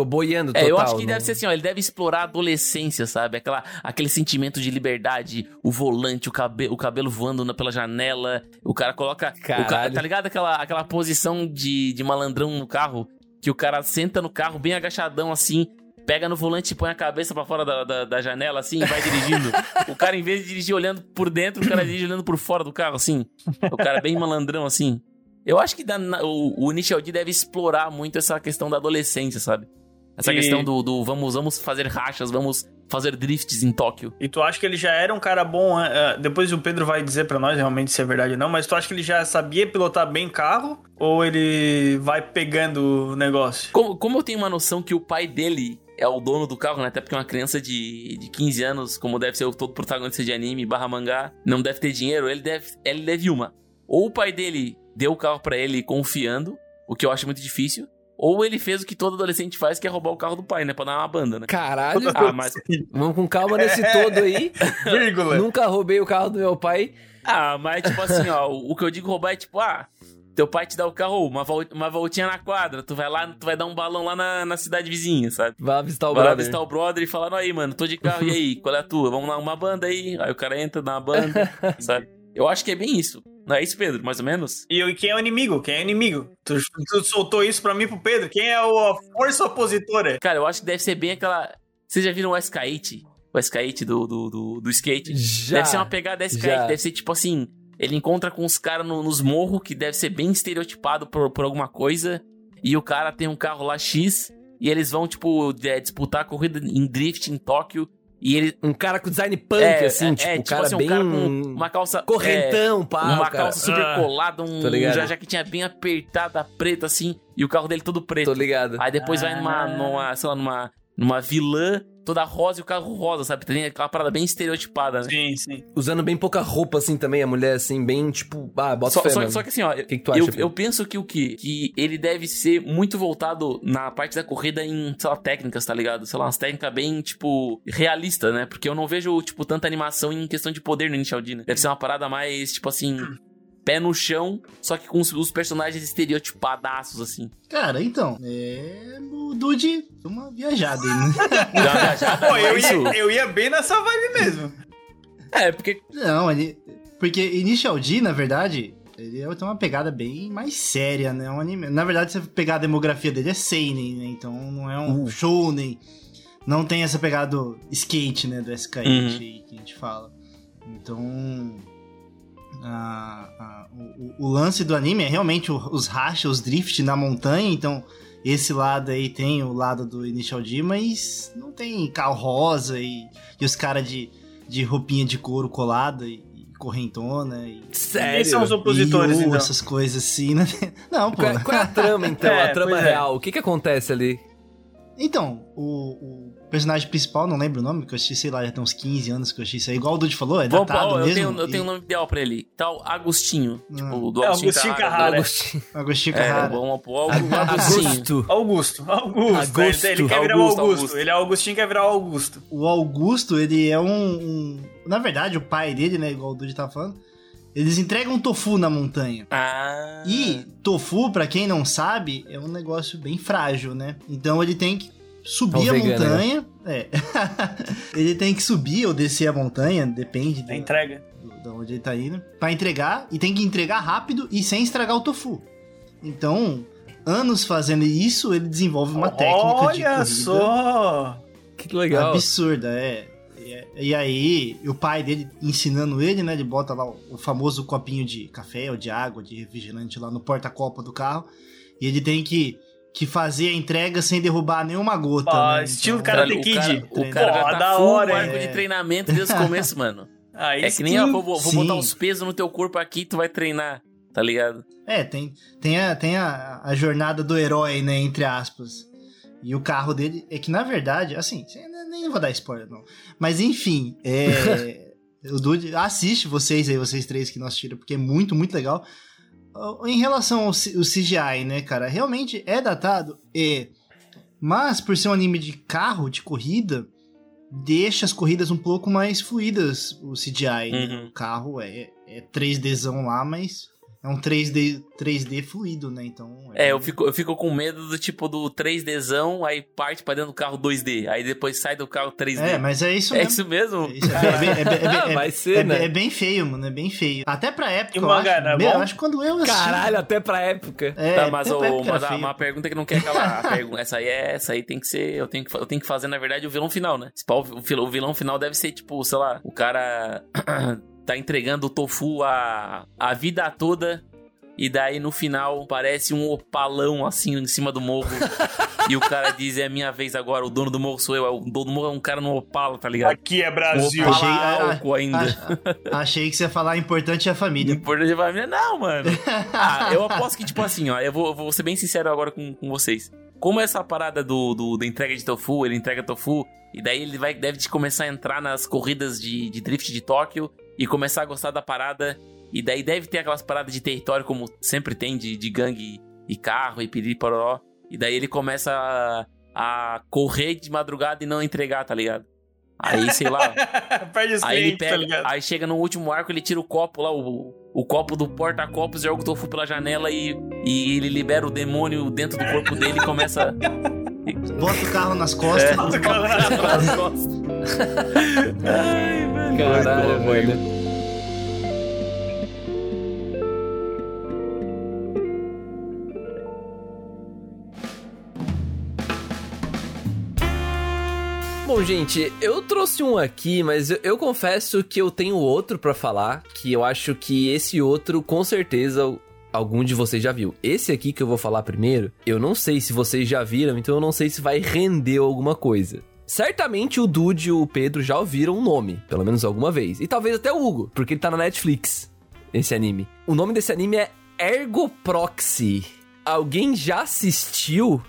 Tô boiando É, total. eu acho que não- deve ser assim, ó. Ele deve explorar a adolescência, sabe? Aquela, aquele sentimento de liberdade, o volante, o, cabe, o cabelo voando na- pela janela. O cara coloca. O cara, tá ligado? Aquela, aquela posição de, de malandrão no carro. Que o cara senta no carro bem agachadão assim. Pega no volante e põe a cabeça pra fora da, da, da janela, assim, e vai dirigindo. o cara, em vez de dirigir olhando por dentro, o cara dirige olhando por fora do carro, assim. O cara bem malandrão, assim. Eu acho que dá o, o Initial D deve explorar muito essa questão da adolescência, sabe? Essa E- questão do, do vamos, vamos fazer rachas, vamos fazer drifts em Tóquio. E tu acha que ele já era um cara bom? eh, depois o Pedro vai dizer pra nós realmente se é verdade ou não, mas tu acha que ele já sabia pilotar bem carro? Ou ele vai pegando o negócio? Como, como eu tenho uma noção que o pai dele é o dono do carro, né? Até porque uma criança de, de 15 anos, como deve ser o todo protagonista de anime barra mangá, não deve ter dinheiro, ele deve, ele deve uma. Ou o pai dele deu o carro pra ele confiando, o que eu acho muito difícil, ou ele fez o que todo adolescente faz, que é roubar o carro do pai, né? Pra dar uma banda, né? Caralho, Ah, mas, vamos com calma nesse todo aí. Vírgula. Nunca roubei o carro do meu pai. ah, mas tipo assim, ó, o que eu digo roubar é tipo, ah, teu pai te dá o carro, uma, uma voltinha na quadra, tu vai lá, tu vai dar um balão lá na, na cidade vizinha, sabe? Vai visitar o Vai brother. visitar o brother e falar, aí, mano, tô de carro, e aí, qual é a tua? Vamos lá, uma banda aí. Aí o cara entra, dá uma banda, sabe? Eu acho que é bem isso. Não é isso, Pedro? Mais ou menos? E e quem é o inimigo? Quem é o inimigo? Tu, tu soltou isso pra mim pro Pedro? Quem é o- a força opositora? Cara, eu acho que deve ser bem aquela... Vocês já viram o Skate? O Skate do, do, do, do skate? Já. Deve ser uma pegada Skate. Deve ser tipo assim... Ele encontra com os caras no- nos morros, que deve ser bem estereotipado por, por alguma coisa. E o cara tem um carro lá X. E eles vão, tipo, é, disputar a corrida em drift em Tóquio. E ele, Um cara com design punk, É, assim, é, tipo, é, um tipo cara assim, um bem... cara com uma calça. Correntão, é, pá, Uma cara. calça super Ah, colada, um, ligado. uma jaquetinha bem apertada, preta, assim, e o carro dele todo preto. Tô ligado. Aí depois vai numa, Ah. numa, sei lá, numa, numa vilã toda rosa e o carro rosa, sabe? Tem aquela parada bem estereotipada, né? Sim, sim. Usando bem pouca roupa, assim, também, a mulher, assim, bem, tipo... Ah, bota Só, fé, só, só que assim, ó, que que tu eu, acha, Pedro? eu penso que o quê? Que ele deve ser muito voltado na parte da corrida em, sei lá, técnicas, tá ligado? Sei lá, umas técnicas bem, tipo, realista, né? Porque eu não vejo, tipo, tanta animação em questão de poder no Initial D, né? Deve ser uma parada mais, tipo assim, pé no chão, só que com os, os personagens estereotipadaços, assim. Cara, então, é. O Dude, uma viajada aí, né? Viajada, Pô, é eu ia, eu ia bem nessa vibe mesmo. É, porque Não, ele. Porque Initial D, na verdade, ele é- tem uma pegada bem mais séria, né? Um anime. Na verdade, se você pegar a demografia dele, é Seinen, né? Então não é um shounen. não tem essa pegada do skate, né? Do SKT Uhum. aí que a gente fala. Então. A- a- o, o- lance do anime é realmente o- os racha, os drift na montanha. Então, esse lado aí tem o lado do Initial D, mas não tem carro rosa e, e os caras de, de roupinha de couro colada e, e correntona e. Quem são os Sério? opositores, e então? essas coisas assim, né? Não, pô. Qual, é- qual é a trama, então? É, a trama pois é. real. O que que acontece ali? Então, o, o personagem principal, não lembro o nome, que eu assisti, sei lá, já tem uns 15 anos que eu assisti isso aí. Igual o Dude falou, é Vamos, datado eu, mesmo. tenho, eu e- tenho um nome ideal pra ele. Tal Agostinho. Ah. Tipo, do É, Agostinho, Agostinho Carrara. Carrara. Agostinho. Agostinho É, Carrara. vamos pôr o Agostinho. Augusto. Augusto. Augusto. Augusto. Ele quer virar o Augusto, Augusto. Ele é Augustinho quer virar o Augusto. O Augusto, ele é um, um- Na verdade, o pai dele, né, igual o Dude tá falando, eles entregam tofu na montanha. Ah. E tofu, pra quem não sabe, é um negócio bem frágil, né? Então ele tem que subir É um a vegano, montanha. É. ele tem que subir ou descer a montanha, depende A do, entrega. do- da onde ele tá indo, pra entregar e tem que entregar rápido e sem estragar o tofu. Então, anos fazendo isso, ele desenvolve uma técnica de Olha só. Que legal. absurda, é. E, aí, o pai dele ensinando ele, né? Ele bota lá o, o famoso copinho de café ou de água, de refrigerante lá no porta-copa do carro. E ele tem que, que fazer a entrega sem derrubar nenhuma gota. Ah, né? estilo Então, Karate o Kid. cara, o cara já tá da full hora, arco é. de treinamento desde o começo, mano. Aí É que nem, ó, vou, vou botar uns pesos no teu corpo aqui, tu vai treinar, tá ligado? É, tem, tem, a, tem a, a jornada do herói, né? Entre aspas. E o carro dele é que, na verdade, assim, nem vou dar spoiler, não. Mas enfim, é. o Dude assiste vocês aí, vocês três que não assistiram, porque é muito, muito legal. Em relação ao CGI, né, cara? Realmente é datado, é. Mas por ser um anime de carro, de corrida, deixa as corridas um pouco mais fluidas o CGI. né? Uhum. O carro é, é 3Dzão lá, mas é um 3D, 3D fluido, né? Então. É, eu fico, eu fico com medo do tipo do 3Dzão, aí parte pra dentro do carro 2D, aí depois sai do carro 3D. É, mas é isso É mesmo. isso mesmo? É, isso, é, bem- é bem- é é- Vai ser, é- né? é bem feio, mano. É bem feio. Até pra época, E o eu mangá, acho. não é Meu, acho que quando eu assisti. Caralho, até pra época. É, tá, mas, o, época mas a- uma pergunta que não quer calar. a pergun- essa aí é, essa aí tem que ser. Eu tenho que, eu tenho que fazer, na verdade, o vilão final, né? O vilão final deve ser, tipo, sei lá, o cara tá entregando o tofu a, a vida toda. E daí no final parece um opalão assim em cima do morro. e o cara diz: É minha vez agora, o dono do morro sou eu. É O dono do morro é um cara no opala, tá ligado? Aqui é Um Brasil. opala Achei- ah, álcool ainda. Ah, achei que você ia falar importante é a família. Importante pra mim, não, mano. Ah, eu aposto que, tipo assim, ó, eu vou, eu vou ser bem sincero agora com, com vocês. Como essa parada do, do- da entrega de tofu, ele entrega tofu, e daí ele vai, deve começar a entrar nas corridas de, de drift de Tóquio e começar a gostar da parada. E daí deve ter aquelas paradas de território, como sempre tem, de, de gangue e carro e piriri pororó. E daí ele começa a, a correr de madrugada e não entregar, tá ligado? Aí, sei lá. Perde os Aí ele tá pega, ligado? aí chega no último arco, ele tira o copo lá, o, o copo do porta-copos, joga o tofu pela janela e, e ele libera o demônio dentro do corpo dele e começa. Bota o carro nas costas. Bota o carro nas nas costas. Ai, velho. Caralho, bom, mano. Bom, gente, eu trouxe um aqui, mas eu, eu confesso que eu tenho outro pra falar, que eu acho que esse outro, com certeza, algum de vocês já viu. Esse aqui que eu vou falar primeiro, eu não sei se vocês já viram, então eu não sei se vai render alguma coisa. Certamente o Dude e o Pedro já ouviram o nome, pelo menos alguma vez. E talvez até o Hugo, porque ele tá na Netflix, esse anime. O nome desse anime é Ergo Proxy. Alguém já assistiu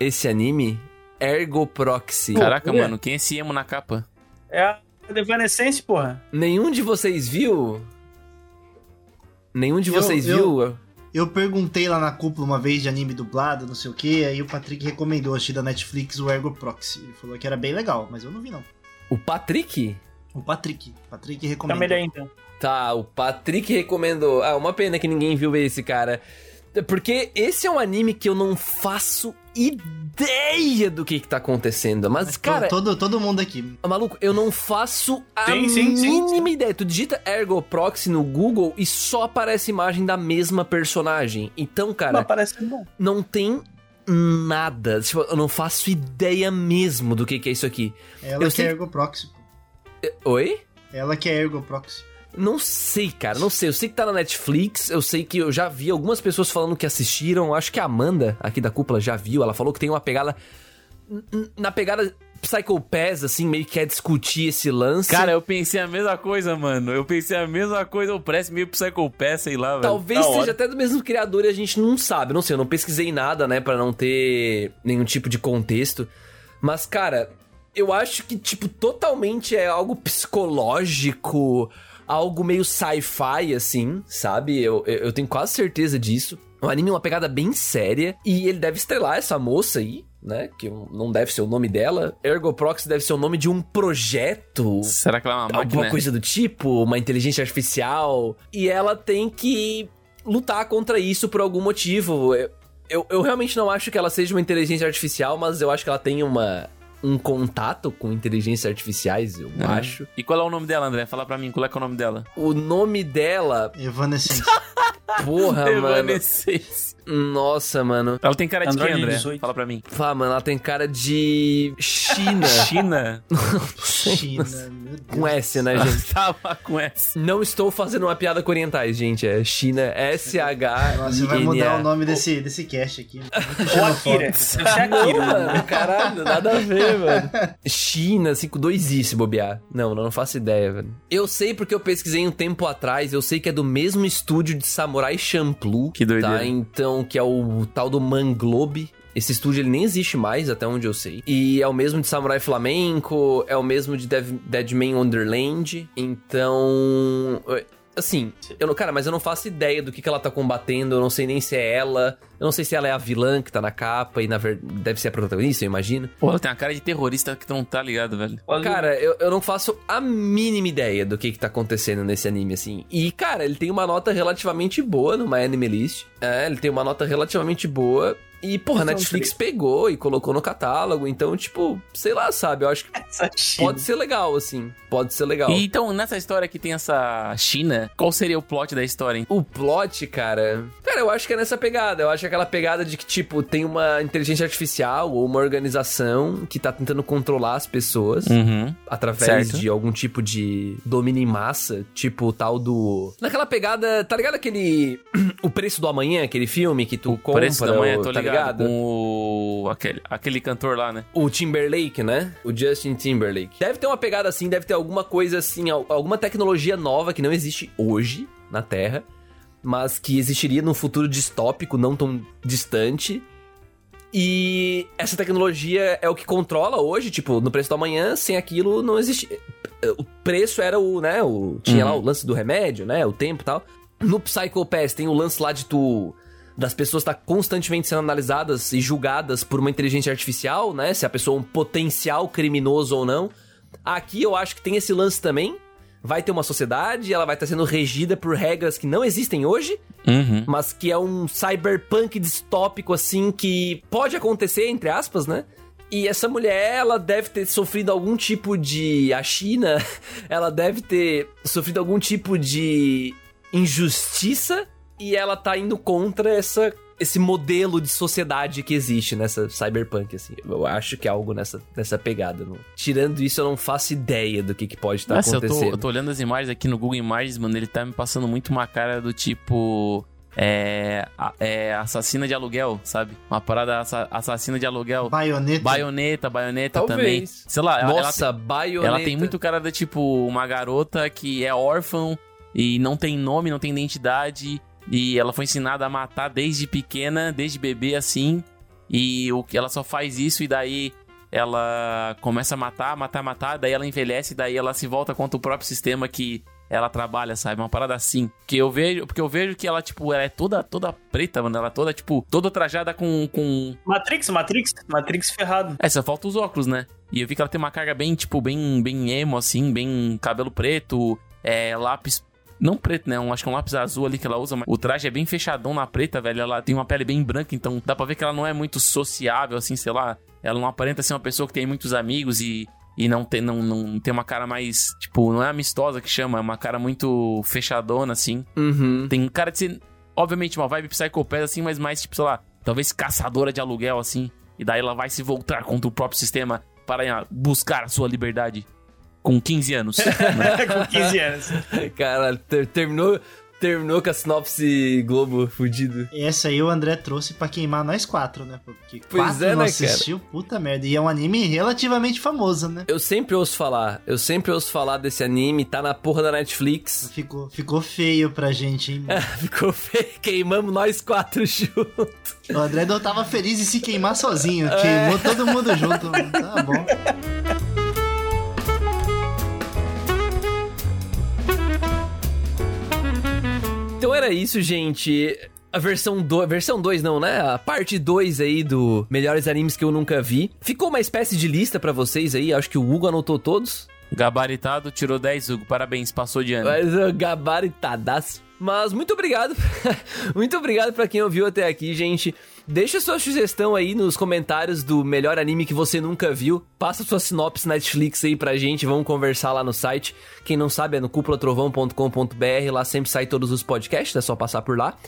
esse anime? Ergo Proxy. Caraca, mano, quem é esse emo na capa? É a Evanescence, porra. Nenhum de vocês viu? Nenhum de Eu- vocês eu- viu? Eu perguntei lá na cúpula uma vez de anime dublado, não sei o que, aí o Patrick recomendou assistir da Netflix o Ergo Proxy. Ele falou que era bem legal, mas eu não vi não. O Patrick? O Patrick. Patrick Tá recomendou. melhor então. Tá, o Patrick recomendou. Ah, uma pena que ninguém viu esse, cara. Porque esse é um anime que eu não faço ideia do que, que tá acontecendo. Mas, Mas cara, todo, todo mundo aqui. maluco, eu não faço a Sim, sim, sim, mínima ideia. Tu digita Ergo Proxy no Google e só aparece imagem da mesma personagem. Então, cara, bom. não tem nada. Tipo, eu não faço ideia mesmo do que, que é isso aqui. Ela Eu que sei- é ergoproxy. pô. Oi? Ela que é ergoproxy. Não sei, cara, não sei. Eu sei que tá na Netflix, eu sei que eu já vi algumas pessoas falando que assistiram. Acho que a Amanda, aqui da cúpula, já viu. Ela falou que tem uma pegada. Na pegada Psycho Pass, assim, meio que quer discutir esse lance. Cara, eu pensei a mesma coisa, mano. Eu pensei a mesma coisa. Eu parece meio Psycho Pass, sei lá, velho. Talvez seja hora. até do mesmo criador e a gente não sabe. Não sei, eu não pesquisei nada, né, Pra não ter nenhum tipo de contexto. Mas, cara, eu acho que, tipo, totalmente é algo psicológico, algo meio sci-fi, assim, sabe? Eu, eu, tenho quase certeza disso. O anime é uma pegada bem séria e ele deve estrelar essa moça aí. Né? Que não deve ser o nome dela. Ergoproxy deve ser o nome de um projeto Será que ela é uma máquina? alguma coisa do tipo, uma inteligência artificial, e ela tem que lutar contra isso por algum motivo. Eu, eu, eu realmente não acho que ela seja uma inteligência artificial, mas eu acho que ela tem uma um contato com inteligências artificiais, eu acho. E qual é o nome dela, André? Fala pra mim, qual é, que é o nome dela? O nome dela, Evanescence. porra, mano. Evanescence. Nossa, mano. Ela tem cara de quem, André? 18. Fala pra mim. Fala, mano, ela tem cara de China. China? China, meu Deus. com S, né, gente? Tava com essa. Não estou fazendo uma piada com orientais, gente. É China S-H. Nossa, Você vai mudar o nome desse, desse cast aqui. Ou Akira. Akira. né? Mano, caralho, nada a ver, mano. China, assim, com dois i se bobear. Não, não faço ideia, velho. Eu sei porque eu pesquisei um tempo atrás, eu sei que é do mesmo estúdio de Samurai Champloo. Que doideira. Tá, então, que é o tal do Manglobe. Esse estúdio ele nem existe mais, até onde eu sei. E é o mesmo de Samurai Flamenco, é o mesmo de Deadman Wonderland. Então. Assim, eu não, cara, mas eu não faço ideia do que, que ela tá combatendo, eu não sei nem se é ela. Eu não sei se ela é a vilã que tá na capa e na verdade deve ser a protagonista, eu imagino. Pô, ela tem uma cara de terrorista que tu não tá ligado, velho. Cara, eu, eu não faço a mínima ideia do que que tá acontecendo nesse anime, assim. E, cara, ele tem uma nota relativamente boa no My Anime List. É, ele tem uma nota relativamente boa. E, porra, a Netflix pegou e colocou no catálogo. Então, tipo, sei lá, sabe? Eu acho que Essa China. pode ser legal, assim. Pode ser legal. E então, nessa história que tem essa China, qual seria o plot da história, hein? O plot, cara. Cara, eu acho que é nessa pegada. Eu acho que aquela pegada de que, tipo, tem uma inteligência artificial ou uma organização que tá tentando controlar as pessoas. Uhum. através Certo. de algum tipo de domínio em massa, tipo o tal do. Naquela pegada, tá ligado aquele. o preço do amanhã, aquele filme que tu compra, Preço da manhã, o- tô tá ligado. ligado? Com o... Aquele, aquele cantor lá, né? O Timberlake, né? O Justin Timberlake. Deve ter uma pegada assim, deve ter alguma coisa assim, al- alguma tecnologia nova que não existe hoje na Terra, mas que existiria num futuro distópico não tão distante. E essa tecnologia é o que controla hoje, tipo, no preço do amanhã, sem aquilo não existe. O preço era o, né, o tinha lá Uhum. o lance do remédio, né, o tempo e tal. No Psycho Pass tem o lance lá de tu das pessoas estar constantemente sendo analisadas e julgadas por uma inteligência artificial, né, se a pessoa é um potencial criminoso ou não. Aqui eu acho que tem esse lance também. Vai ter uma sociedade, ela vai estar sendo regida por regras que não existem hoje, Uhum. mas que é um cyberpunk distópico assim que pode acontecer entre aspas, né? E essa mulher, ela deve ter sofrido algum tipo de a China, ela deve ter sofrido algum tipo de injustiça e ela tá indo contra essa esse modelo de sociedade que existe nessa cyberpunk assim. Eu acho que é algo nessa nessa pegada, não. Tirando isso, eu não faço ideia do que que pode estar Nossa, eu tô, acontecendo. eu tô olhando as imagens aqui no Google Imagens, mano, ele tá me passando muito uma cara do tipo... É, é assassina de aluguel, sabe? Uma parada assa- assassina de aluguel. Baioneta. Baioneta, baioneta Talvez. também. Sei lá, ela- ela, Nossa, baioneta. ela tem muito cara da tipo uma garota que é órfã e não tem nome, não tem identidade e ela foi ensinada a matar desde pequena, desde bebê assim, e o que ela só faz isso e daí ela começa a matar, matar, matar, daí ela envelhece, daí ela se volta contra o próprio sistema que ela trabalha, sabe? Uma parada assim. Que eu vejo, porque eu vejo que ela tipo, ela é toda toda preta, mano, ela é toda tipo, toda trajada com com Matrix, Matrix, Matrix ferrado. é, só falta os óculos, né? E eu vi que ela tem uma carga bem, tipo, bem, bem emo, assim, bem cabelo preto, é, lápis. Não preto, né? Um, acho que é um lápis azul ali que ela usa, mas o traje é bem fechadão na preta, velho. Ela tem uma pele bem branca, então dá pra ver que ela não é muito sociável, assim, sei lá. Ela não aparenta ser uma pessoa que tem muitos amigos e, e não, tem, não, não tem uma cara mais, tipo, não é amistosa que chama, é uma cara muito fechadona, assim. Uhum. Tem cara de ser, obviamente, uma vibe psychopath, assim, mas mais, tipo, sei lá, talvez caçadora de aluguel, assim. E daí ela vai se voltar contra o próprio sistema para buscar a sua liberdade. Com 15 anos. Com 15 anos. Cara, ter- terminou, terminou com a sinopse Globo fudido. Essa aí o André trouxe pra queimar nós quatro, né? Porque Pois quatro é, não né, cara? assistiu, puta merda. E é um anime relativamente famoso, né? Eu sempre ouço falar, eu sempre ouço falar desse anime, tá na porra da Netflix. Ficou, ficou feio pra gente, hein? mano? Ficou feio, queimamos nós quatro juntos. O André não tava feliz em se queimar sozinho. Queimou todo mundo junto. mano. Tá bom. Então era isso, gente. A versão 2, versão 2 não, né? A parte 2 aí do Melhores Animes que eu nunca vi. Ficou uma espécie de lista pra vocês aí, acho que o Hugo anotou todos. Gabaritado, tirou 10, Hugo. Parabéns, passou de ano. Mas gabaritadaço. Mas muito obrigado. muito obrigado pra quem ouviu até aqui, gente. Deixa sua sugestão aí nos comentários do melhor anime que você nunca viu. Passa sua sinopse Netflix aí pra gente, vamos conversar lá no site. Quem não sabe é no cúpulatrovão.com.br, lá sempre sai todos os podcasts, é só passar por lá.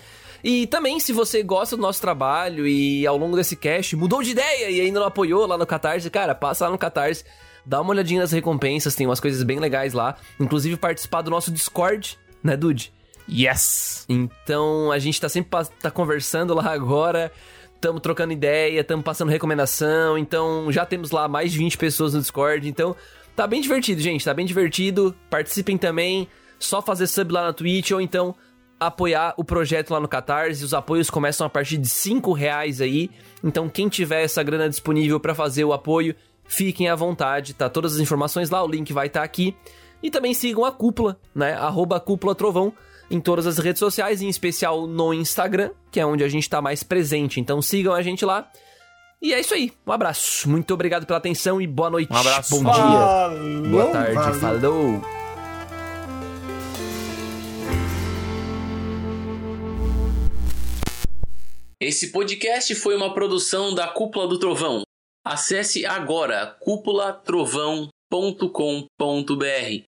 E também, se você gosta do nosso trabalho e ao longo desse cast mudou de ideia e ainda não apoiou lá no Catarse, cara, passa lá no Catarse, dá uma olhadinha nas recompensas, tem umas coisas bem legais lá. Inclusive participar do nosso Discord, né, Dude? Yes! Então a gente tá sempre tá conversando lá agora, tamo trocando ideia, tamo passando recomendação, então já temos lá mais de 20 pessoas no Discord, então tá bem divertido, gente, tá bem divertido. Participem também, só fazer sub lá na Twitch ou então apoiar o projeto lá no Catarse. Os apoios começam a partir de 5 reais aí, então quem tiver essa grana disponível pra fazer o apoio, fiquem à vontade, tá todas as informações lá, o link vai estar aqui. E também sigam a Cúpula, né? Arroba Cúpula Trovão em todas as redes sociais, em especial no Instagram, que é onde a gente tá mais presente. Então sigam a gente lá. E é isso aí. Um abraço. Muito obrigado pela atenção e boa noite. Um abraço. Bom dia. Falou. Boa tarde. valeu. Falou. Esse podcast foi uma produção da Cúpula do Trovão. Acesse agora cúpulatrovão.com.br